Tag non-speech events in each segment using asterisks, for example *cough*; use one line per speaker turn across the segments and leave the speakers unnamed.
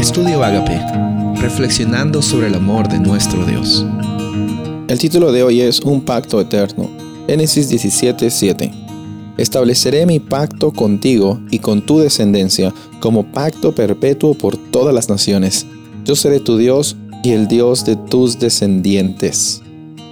Estudio Agape, reflexionando sobre el amor de nuestro Dios.
El título de hoy es Un pacto eterno. Génesis 17:7. Estableceré mi pacto contigo y con tu descendencia como pacto perpetuo por todas las naciones. Yo seré tu Dios y el Dios de tus descendientes.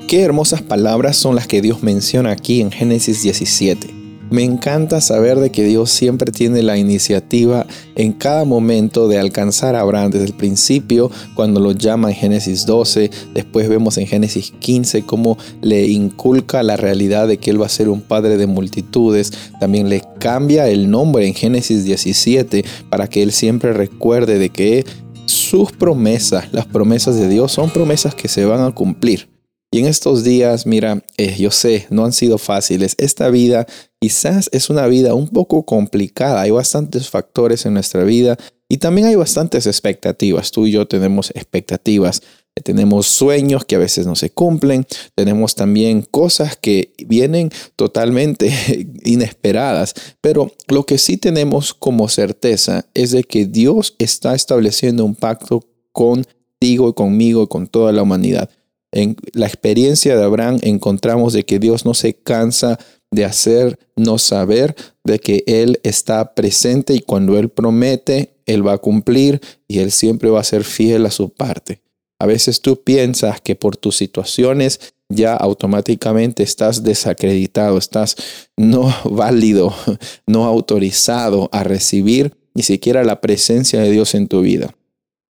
Qué hermosas palabras son las que Dios menciona aquí en Génesis 17. Me encanta saber de que Dios siempre tiene la iniciativa en cada momento de alcanzar a Abraham desde el principio, cuando lo llama en Génesis 12, después vemos en Génesis 15 cómo le inculca la realidad de que él va a ser un padre de multitudes, también le cambia el nombre en Génesis 17 para que él siempre recuerde de que sus promesas, las promesas de Dios son promesas que se van a cumplir. Y en estos días, mira, eh, yo sé, no han sido fáciles. Esta vida quizás es una vida un poco complicada. Hay bastantes factores en nuestra vida y también hay bastantes expectativas. Tú y yo tenemos expectativas. Tenemos sueños que a veces no se cumplen. Tenemos también cosas que vienen totalmente *laughs* inesperadas. Pero lo que sí tenemos como certeza es de que Dios está estableciendo un pacto contigo y conmigo y con toda la humanidad. En la experiencia de Abraham encontramos de que Dios no se cansa de hacernos saber de que Él está presente y cuando Él promete, Él va a cumplir y Él siempre va a ser fiel a su parte. A veces tú piensas que por tus situaciones ya automáticamente estás desacreditado, estás no *laughs* válido, no autorizado a recibir ni siquiera la presencia de Dios en tu vida.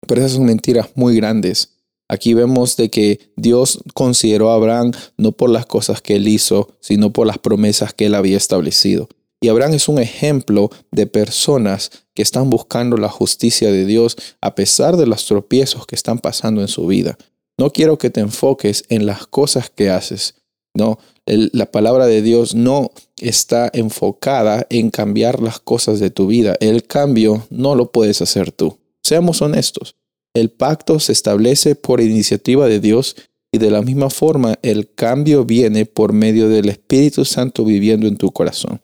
Pero esas son mentiras muy grandes. Aquí vemos de que Dios consideró a Abraham no por las cosas que él hizo, sino por las promesas que él había establecido. Y Abraham es un ejemplo de personas que están buscando la justicia de Dios a pesar de los tropiezos que están pasando en su vida. No quiero que te enfoques en las cosas que haces. No, la palabra de Dios no está enfocada en cambiar las cosas de tu vida. El cambio no lo puedes hacer tú. Seamos honestos. El pacto se establece por iniciativa de Dios y de la misma forma el cambio viene por medio del Espíritu Santo viviendo en tu corazón.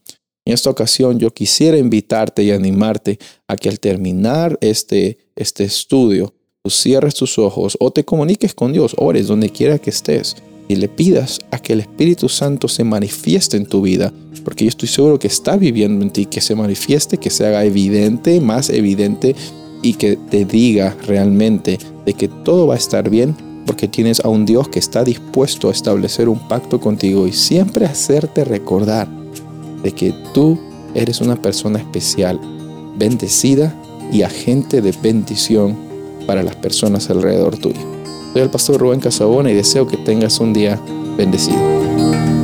En esta ocasión yo quisiera invitarte y animarte a que al terminar este, este estudio, tú cierres tus ojos o te comuniques con Dios, ores donde quiera que estés y le pidas a que el Espíritu Santo se manifieste en tu vida, porque yo estoy seguro que está viviendo en ti, que se manifieste, que se haga evidente, más evidente y que te diga realmente de que todo va a estar bien porque tienes a un Dios que está dispuesto a establecer un pacto contigo y siempre hacerte recordar de que tú eres una persona especial, bendecida y agente de bendición para las personas alrededor tuyo. Soy el pastor Rubén Casabona y deseo que tengas un día bendecido.